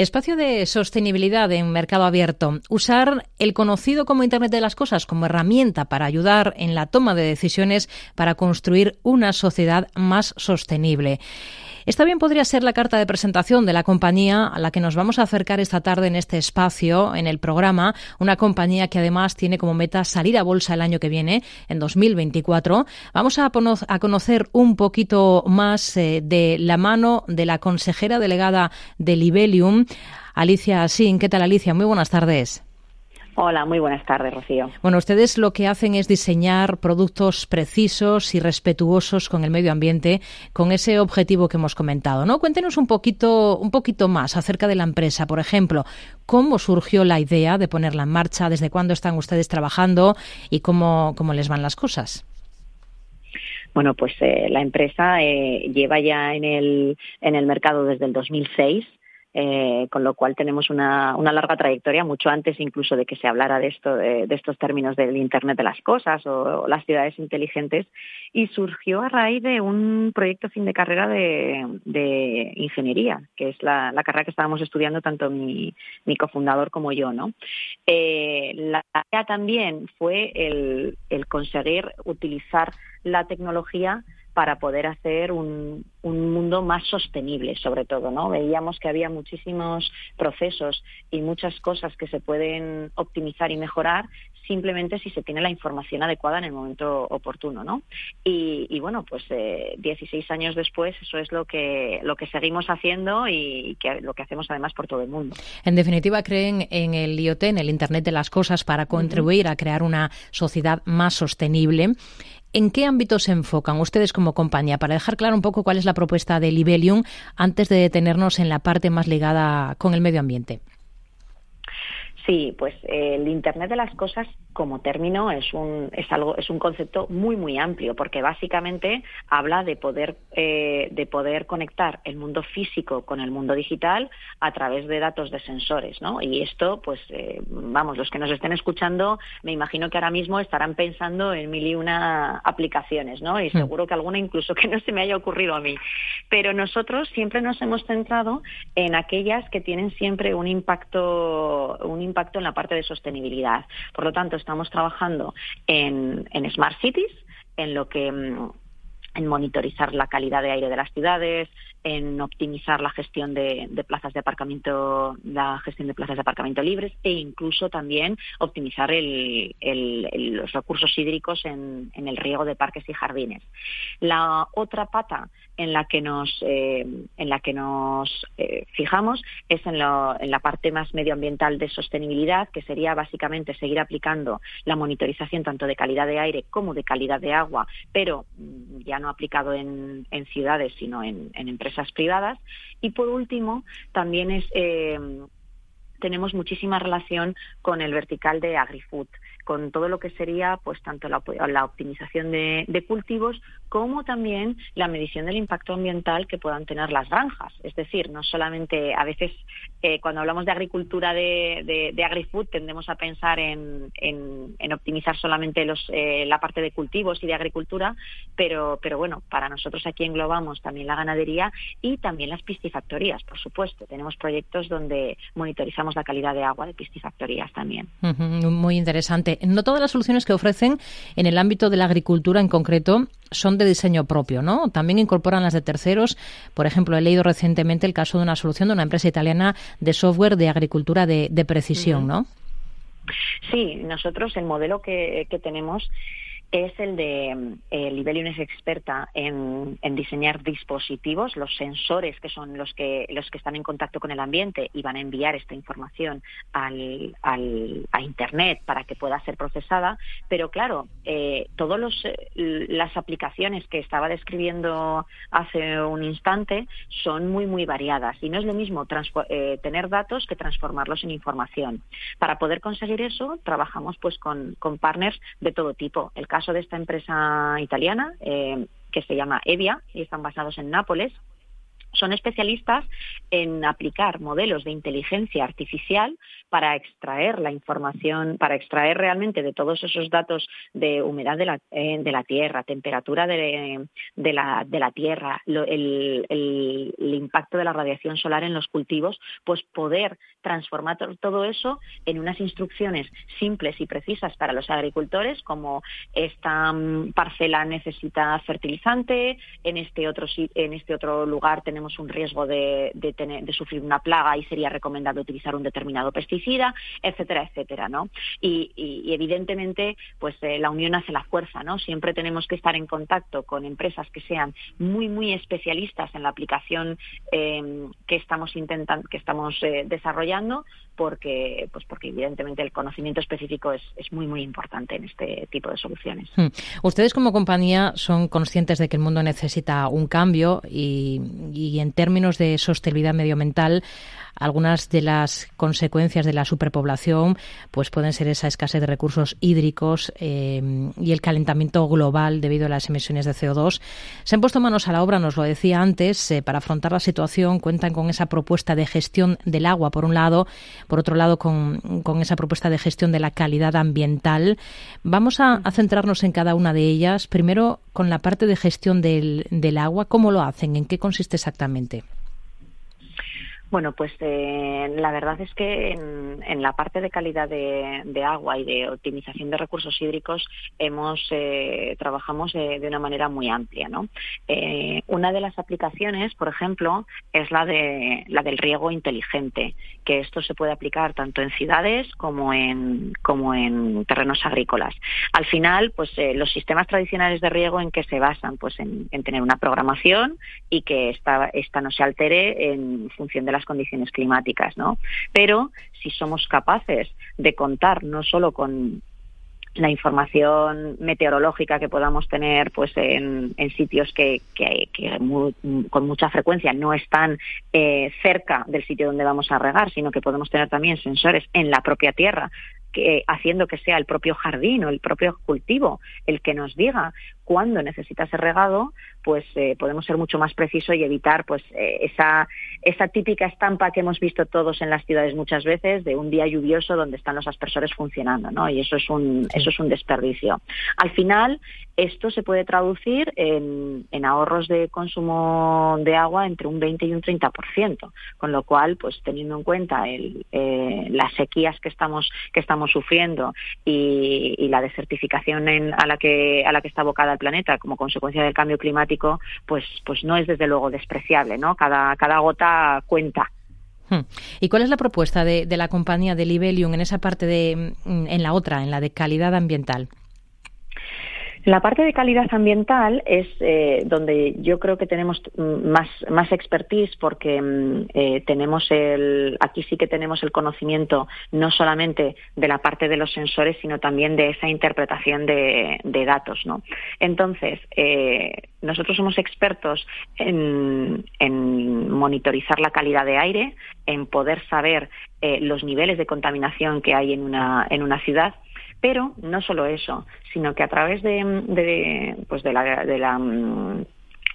Espacio de sostenibilidad en mercado abierto. Usar el conocido como Internet de las Cosas como herramienta para ayudar en la toma de decisiones para construir una sociedad más sostenible. Esta bien podría ser la carta de presentación de la compañía a la que nos vamos a acercar esta tarde en este espacio, en el programa, una compañía que además tiene como meta salir a bolsa el año que viene, en 2024. Vamos a, conocer un poquito más eh, de la mano de la consejera delegada de Libelium, Alicia Sin. ¿Qué tal, Alicia? Muy buenas tardes. Hola, muy buenas tardes, Rocío. Bueno, ustedes lo que hacen es diseñar productos precisos y respetuosos con el medio ambiente, con ese objetivo que hemos comentado, ¿no? Cuéntenos un poquito, un poquito más acerca de la empresa, por ejemplo, cómo surgió la idea de ponerla en marcha, desde cuándo están ustedes trabajando y cómo, cómo les van las cosas. Bueno, pues eh, la empresa eh, lleva ya en el, en el mercado desde el 2006 eh, con lo cual tenemos una, larga trayectoria, mucho antes incluso de que se hablara de, esto, de, estos términos del Internet de las Cosas o, las ciudades inteligentes, y surgió a raíz de un proyecto fin de carrera de, ingeniería, que es la, carrera que estábamos estudiando tanto mi, cofundador como yo. ¿no? Eh, la idea también fue el conseguir utilizar la tecnología para poder hacer un, un, mundo más sostenible, sobre todo, ¿no? Veíamos que había muchísimos procesos y muchas cosas que se pueden optimizar y mejorar simplemente si se tiene la información adecuada en el momento oportuno, ¿no? Y, bueno, pues eh, 16 años después eso es lo que lo que seguimos haciendo y que, lo que hacemos además por todo el mundo. En definitiva, creen en el IoT, en el Internet de las cosas, para contribuir a crear una sociedad más sostenible. ¿En qué ámbitos se enfocan ustedes como compañía? Para dejar claro un poco cuál es la propuesta de Libelium antes de detenernos en la parte más ligada con el medio ambiente. Sí, pues el Internet de las cosas como término es un es algo es un concepto muy muy amplio porque básicamente habla de poder eh, de poder conectar el mundo físico con el mundo digital a través de datos de sensores, ¿no? Y esto, pues eh, vamos, los que nos estén escuchando, me imagino que ahora mismo estarán pensando en mil y una aplicaciones, ¿no? Y hmm. seguro que alguna incluso que no se me haya ocurrido a mí. Pero nosotros siempre nos hemos centrado en aquellas que tienen siempre un impacto un impacto en la parte de sostenibilidad. Por lo tanto, estamos trabajando en, Smart Cities, en lo que mm, en monitorizar la calidad de aire de las ciudades, en optimizar la gestión de, plazas de aparcamiento, la gestión de plazas de aparcamiento libres e incluso también optimizar los recursos hídricos en, el riego de parques y jardines. La otra pata en la que nos, eh, en la que nos eh, fijamos es en, en, la parte más medioambiental de sostenibilidad, que sería básicamente seguir aplicando la monitorización tanto de calidad de aire como de calidad de agua, pero mm, ya no aplicado en, ciudades, sino en, empresas privadas. Y por último, también es eh, tenemos muchísima relación con el vertical de AgriFood, con todo lo que sería pues tanto la, optimización de, cultivos como también la medición del impacto ambiental que puedan tener las granjas. Es decir, no solamente a veces eh, cuando hablamos de agricultura de, AgriFood tendemos a pensar en, optimizar solamente eh, la parte de cultivos y de agricultura, pero, pero bueno, para nosotros aquí englobamos también la ganadería y también las piscifactorías, por supuesto. Tenemos proyectos donde monitorizamos la calidad de agua de piscifactorías también. muy interesante. No todas las soluciones que ofrecen en el ámbito de la agricultura en concreto son de diseño propio, ¿no? También incorporan las de terceros. Por ejemplo, he leído recientemente el caso de una solución de una empresa italiana de software de agricultura de, precisión, ¿no? Sí, nosotros el modelo que, que tenemos es el de eh, Libelium es experta en, diseñar dispositivos, los sensores que son los que los que están en contacto con el ambiente y van a enviar esta información al, a Internet para que pueda ser procesada. Pero claro, eh, todas las aplicaciones que estaba describiendo hace un instante son muy muy variadas y no es lo mismo eh, tener datos que transformarlos en información. Para poder conseguir eso trabajamos pues con, con partners de todo tipo. El de esta empresa italiana eh, que se llama Evia y están basados en Nápoles son especialistas en aplicar modelos de inteligencia artificial para extraer la información, para extraer realmente de todos esos datos de humedad de la, eh, tierra, temperatura de, la, tierra, el, impacto de la radiación solar en los cultivos, pues poder transformar todo eso en unas instrucciones simples y precisas para los agricultores, como esta mm, parcela necesita fertilizante, en este otro, en este otro lugar tenemos un riesgo de, de sufrir una plaga y sería recomendable utilizar un determinado pesticida etcétera, etcétera, ¿no? Y, evidentemente, pues eh, la unión hace la fuerza, ¿no? Siempre tenemos que estar en contacto con empresas que sean muy, muy especialistas en la aplicación em, que estamos intentando, que estamos eh, desarrollando, porque, pues porque evidentemente el conocimiento específico es, muy, muy importante en este tipo de soluciones. Hmm. Ustedes como compañía son conscientes de que el mundo necesita un cambio y en términos de sostenibilidad medioambiental algunas de las consecuencias de la superpoblación pues pueden ser esa escasez de recursos hídricos eh, y el calentamiento global debido a las emisiones de CO2. Se han puesto manos a la obra, nos lo decía antes, eh, para afrontar la situación. Cuentan con esa propuesta de gestión del agua, por un lado, por otro lado, con, esa propuesta de gestión de la calidad ambiental. Vamos a, centrarnos en cada una de ellas. Primero, con la parte de gestión del, del agua. ¿Cómo lo hacen? ¿En qué consiste exactamente? Bueno, pues eh, la verdad es que en, la parte de calidad de, agua y de optimización de recursos hídricos hemos eh, trabajamos de, una manera muy amplia. ¿no? Eh, una de las aplicaciones, por ejemplo, es la de la del riego inteligente, que esto se puede aplicar tanto en ciudades como en como en terrenos agrícolas. Al final, pues los sistemas tradicionales de riego en qué se basan, pues en, tener una programación y que esta, esta no se altere en función de la condiciones climáticas, ¿no? Pero si somos capaces de contar no solo con la información meteorológica que podamos tener pues en, sitios que, con mucha frecuencia no están eh, cerca del sitio donde vamos a regar, sino que podemos tener también sensores en la propia tierra que, haciendo que sea el propio jardín o el propio cultivo el que nos diga cuándo necesita ser regado, pues eh, podemos ser mucho más precisos y evitar pues eh, esa, esa típica estampa que hemos visto todos en las ciudades muchas veces de un día lluvioso donde están los aspersores funcionando, ¿no? Y eso es un, eso es un desperdicio. Al final, esto se puede traducir en, ahorros de consumo de agua entre un 20 y un 30%, con lo cual, pues teniendo en cuenta el, eh, las sequías que estamos, que estamos sufriendo y, la desertificación a, la que, a la que está abocada el planeta como consecuencia del cambio climático, pues, pues no es desde luego despreciable, ¿no? Cada, cada gota cuenta. Hmm. ¿Y cuál es la propuesta de, de la compañía de Libelium en esa parte de, en la otra, en la de calidad ambiental? La parte de calidad ambiental es eh, donde yo creo que tenemos más, más expertise porque mm, eh, tenemos el, aquí sí que tenemos el conocimiento no solamente de la parte de los sensores, sino también de esa interpretación de, datos. ¿no? Entonces, eh, nosotros somos expertos en, en, monitorizar la calidad de aire, en poder saber los niveles de contaminación que hay en una, en una ciudad pero no solo eso, sino que a través de, pues de la, de la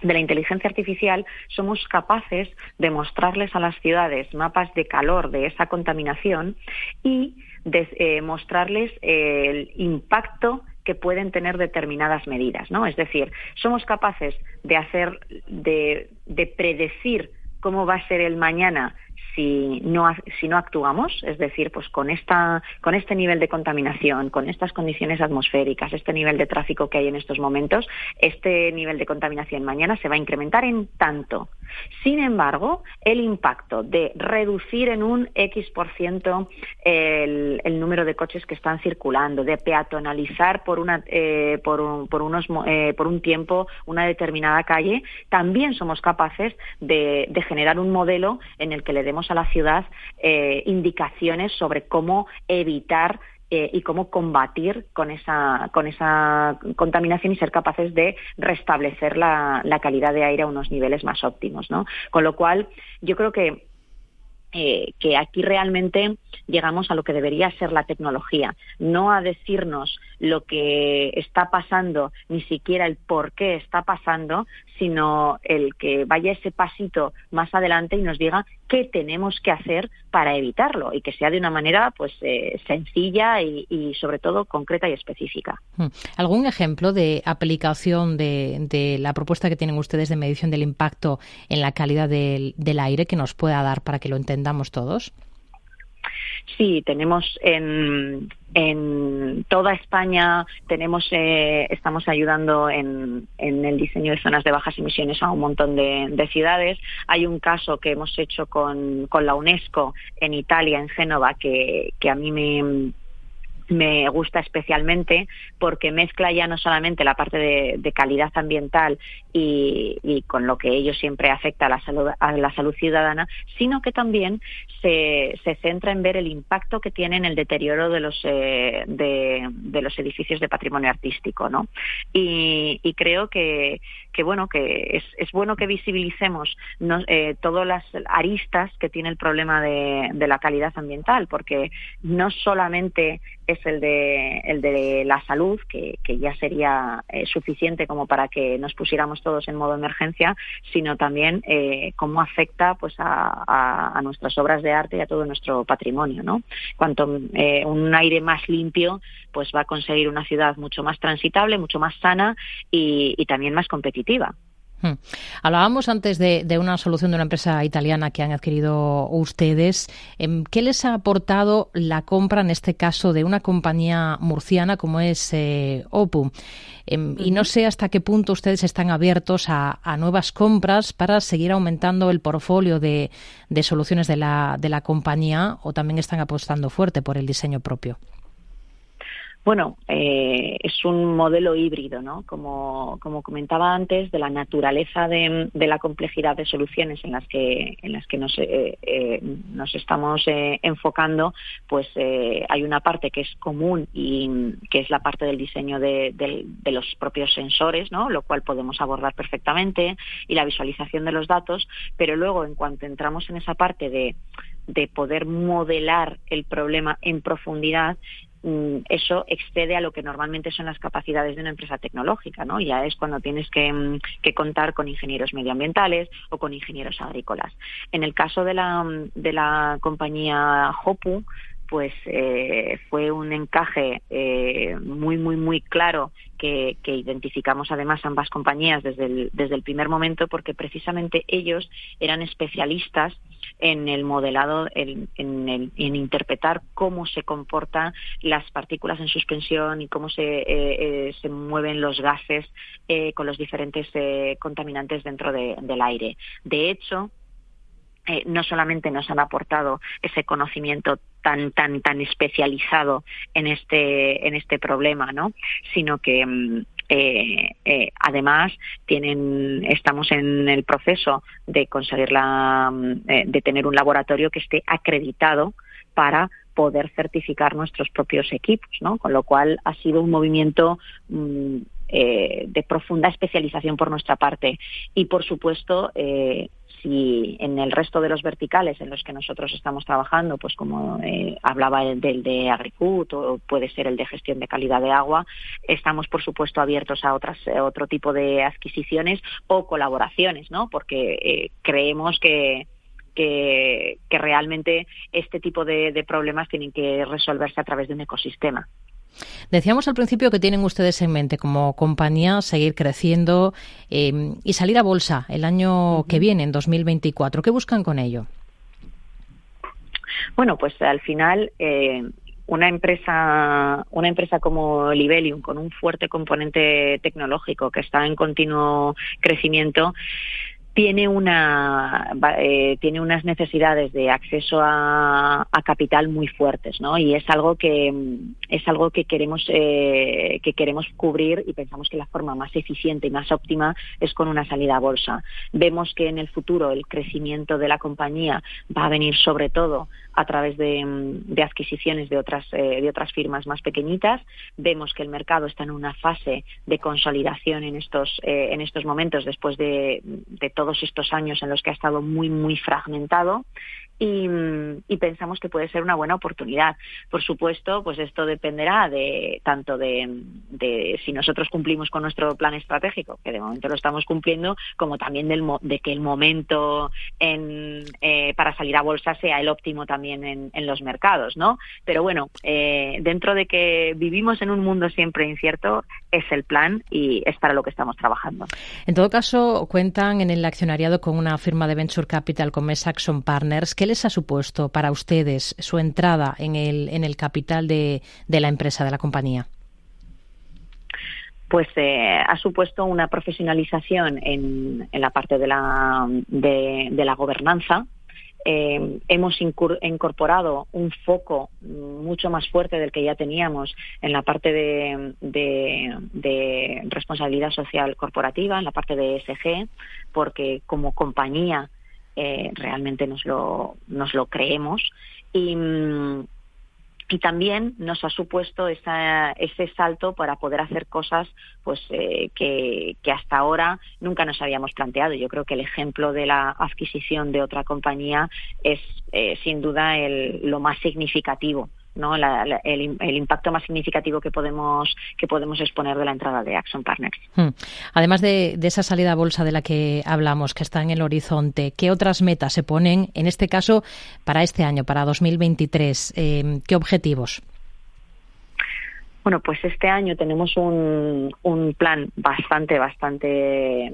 de la inteligencia artificial somos capaces de mostrarles a las ciudades mapas de calor de esa contaminación y de eh, mostrarles el impacto que pueden tener determinadas medidas, ¿no? Es decir, somos capaces de hacer, de, de predecir cómo va a ser el mañana si no, si no actuamos, es decir, pues con, esta, con este nivel de contaminación, con estas condiciones atmosféricas, este nivel de tráfico que hay en estos momentos, este nivel de contaminación mañana se va a incrementar en tanto. Sin embargo, el impacto de reducir en un X por ciento el, número de coches que están circulando, de peatonalizar por, una, eh, por, un, por, unos, eh, por un tiempo una determinada calle, también somos capaces de, de generar un modelo en el que le demos a la ciudad eh, indicaciones sobre cómo evitar eh, y cómo combatir con esa, con esa contaminación y ser capaces de restablecer la, calidad de aire a unos niveles más óptimos. ¿no? Con lo cual, yo creo que, eh, que aquí realmente llegamos a lo que debería ser la tecnología, no a decirnos lo que está pasando, ni siquiera el por qué está pasando, sino el que vaya ese pasito más adelante y nos diga qué tenemos que hacer para evitarlo y que sea de una manera pues eh, sencilla y, sobre todo concreta y específica. Hmm. ¿Algún ejemplo de aplicación de, la propuesta que tienen ustedes de medición del impacto en la calidad del aire que nos pueda dar para que lo entendamos todos? Sí, tenemos en, en toda España tenemos eh, estamos ayudando en, en, el diseño de zonas de bajas emisiones a un montón de, de, ciudades. Hay un caso que hemos hecho con, con la UNESCO en Italia, en Génova, que, que a mí me me gusta especialmente porque mezcla ya no solamente la parte de, calidad ambiental y, con lo que ello siempre afecta a la salud, a la salud ciudadana, sino que también se, se centra en ver el impacto que tiene en el deterioro de los, eh, de, los edificios de patrimonio artístico. ¿no? Y, creo que, que, bueno, que es, es bueno que visibilicemos eh, todas las aristas que tiene el problema de, de la calidad ambiental, porque no solamente es el de, el de la salud, que, ya sería eh, suficiente como para que nos pusiéramos todos en modo emergencia, sino también eh, cómo afecta pues a, a, nuestras obras de arte y a todo nuestro patrimonio. ¿no? Cuanto eh, un aire más limpio, pues va a conseguir una ciudad mucho más transitable, mucho más sana y también más competitiva. Hmm. Hablábamos antes de, una solución de una empresa italiana que han adquirido ustedes. Em, ¿Qué les ha aportado la compra, en este caso, de una compañía murciana como es eh, OPU? Em, y no sé hasta qué punto ustedes están abiertos a, nuevas compras para seguir aumentando el portfolio de, de soluciones de la, de la compañía o también están apostando fuerte por el diseño propio. Bueno, eh, es un modelo híbrido, ¿no? Como, como comentaba antes, de la naturaleza de, la complejidad de soluciones en las que, en las que nos, eh, eh, nos estamos enfocando, pues hay una parte que es común y que es la parte del diseño de, de, los propios sensores, ¿no? Lo cual podemos abordar perfectamente y la visualización de los datos, pero luego en cuanto entramos en esa parte de de poder modelar el problema en profundidad, eso excede a lo que normalmente son las capacidades de una empresa tecnológica, ¿no? Ya es cuando tienes que, mm, contar con ingenieros medioambientales o con ingenieros agrícolas. En el caso de la, mm, de la compañía Hopu, pues eh, fue un encaje eh, muy, muy, muy claro que, identificamos además ambas compañías desde desde el primer momento porque precisamente ellos eran especialistas en el modelado, en, en, interpretar cómo se comportan las partículas en suspensión y cómo se, eh, se mueven los gases con los diferentes contaminantes dentro del aire. De hecho, eh, no solamente nos han aportado ese conocimiento tan tan tan especializado en este en este problema no sino que mm, eh, eh, además tienen estamos en el proceso de conseguir la mm, de tener un laboratorio que esté acreditado para poder certificar nuestros propios equipos, ¿no? Con lo cual ha sido un movimiento mm, de profunda especialización por nuestra parte y, por supuesto, si en el resto de los verticales en los que nosotros estamos trabajando, pues como eh, hablaba del de Agricut o puede ser el de gestión de calidad de agua, estamos por supuesto abiertos a otras otro tipo de adquisiciones o colaboraciones, ¿no? Porque eh, creemos que que, realmente este tipo de problemas tienen que resolverse a través de un ecosistema. Decíamos al principio que tienen ustedes en mente como compañía seguir creciendo em, y salir a bolsa el año que viene, en 2024. ¿Qué buscan con ello? Bueno, pues al final eh, una empresa una empresa como Libelium con un fuerte componente tecnológico que está en continuo crecimiento tiene una eh, tiene unas necesidades de acceso a, capital muy fuertes no y es algo que es algo que queremos eh, que queremos cubrir y pensamos que la forma más eficiente y más óptima es con una salida a bolsa. Vemos que en el futuro el crecimiento de la compañía va a venir sobre todo a través de, adquisiciones de otras eh, de otras firmas más pequeñitas. Vemos que el mercado está en una fase de consolidación en estos en estos momentos después de, de todo todos estos años en los que ha estado muy, muy fragmentado y, pensamos que puede ser una buena oportunidad. Por supuesto, pues esto dependerá de tanto de, si nosotros cumplimos con nuestro plan estratégico, que de momento lo estamos cumpliendo, como también del, de que el momento eh, para salir a bolsa sea el óptimo también en, los mercados, ¿no? Pero bueno, eh, dentro de que vivimos en un mundo siempre incierto, es el plan y es para lo que estamos trabajando. En todo caso, cuentan en el accionariado con una firma de venture capital como es Saxon Partners. ¿Qué les ha supuesto para ustedes su entrada en el, en el capital de, la empresa, de la compañía? pues eh, ha supuesto una profesionalización en, en la parte de la, de, la gobernanza. Eh, hemos incorporado un foco mucho más fuerte del que ya teníamos en la parte de, de, responsabilidad social corporativa, en la parte de ESG, porque como compañía eh, realmente nos lo, creemos. Y, mm, y también nos ha supuesto esa, ese salto para poder hacer cosas pues eh, que, hasta ahora nunca nos habíamos planteado. Yo creo que el ejemplo de la adquisición de otra compañía es eh, sin duda lo más significativo ¿no? el, impacto más significativo que podemos, que podemos exponer de la entrada de Action Partners. Hmm. Además de, esa salida a bolsa de la que hablamos, que está en el horizonte, ¿qué otras metas se ponen, en este caso, para este año, para 2023? Eh, ¿Qué objetivos? Bueno, pues este año tenemos un, un plan bastante, bastante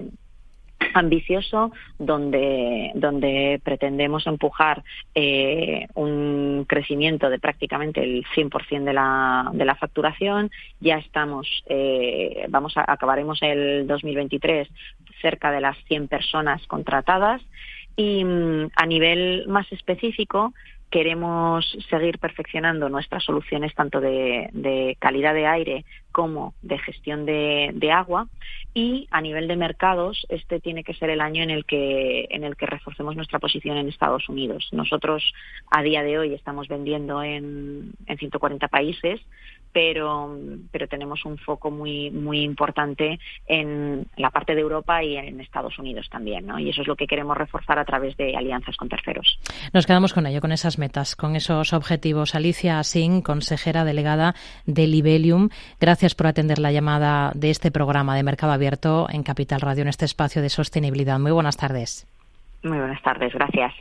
ambicioso donde, donde pretendemos empujar eh, un crecimiento de prácticamente el 100% de la, de la facturación. Ya estamos, eh, vamos a, acabaremos el 2023 cerca de las 100 personas contratadas y mm, a nivel más específico queremos seguir perfeccionando nuestras soluciones tanto de, calidad de aire como de gestión de, agua y a nivel de mercados este tiene que ser el año en el que en el que reforcemos nuestra posición en Estados Unidos. Nosotros a día de hoy estamos vendiendo en, en 140 países pero, pero tenemos un foco muy, muy importante en la parte de Europa y en Estados Unidos también, ¿no? Y eso es lo que queremos reforzar a través de alianzas con terceros. Nos quedamos con ello, con esas metas, con esos objetivos. Alicia Singh, consejera delegada de Libelium, gracias por atender la llamada de este programa de Mercado Abierto en Capital Radio, en este espacio de sostenibilidad. Muy buenas tardes. Muy buenas tardes, gracias.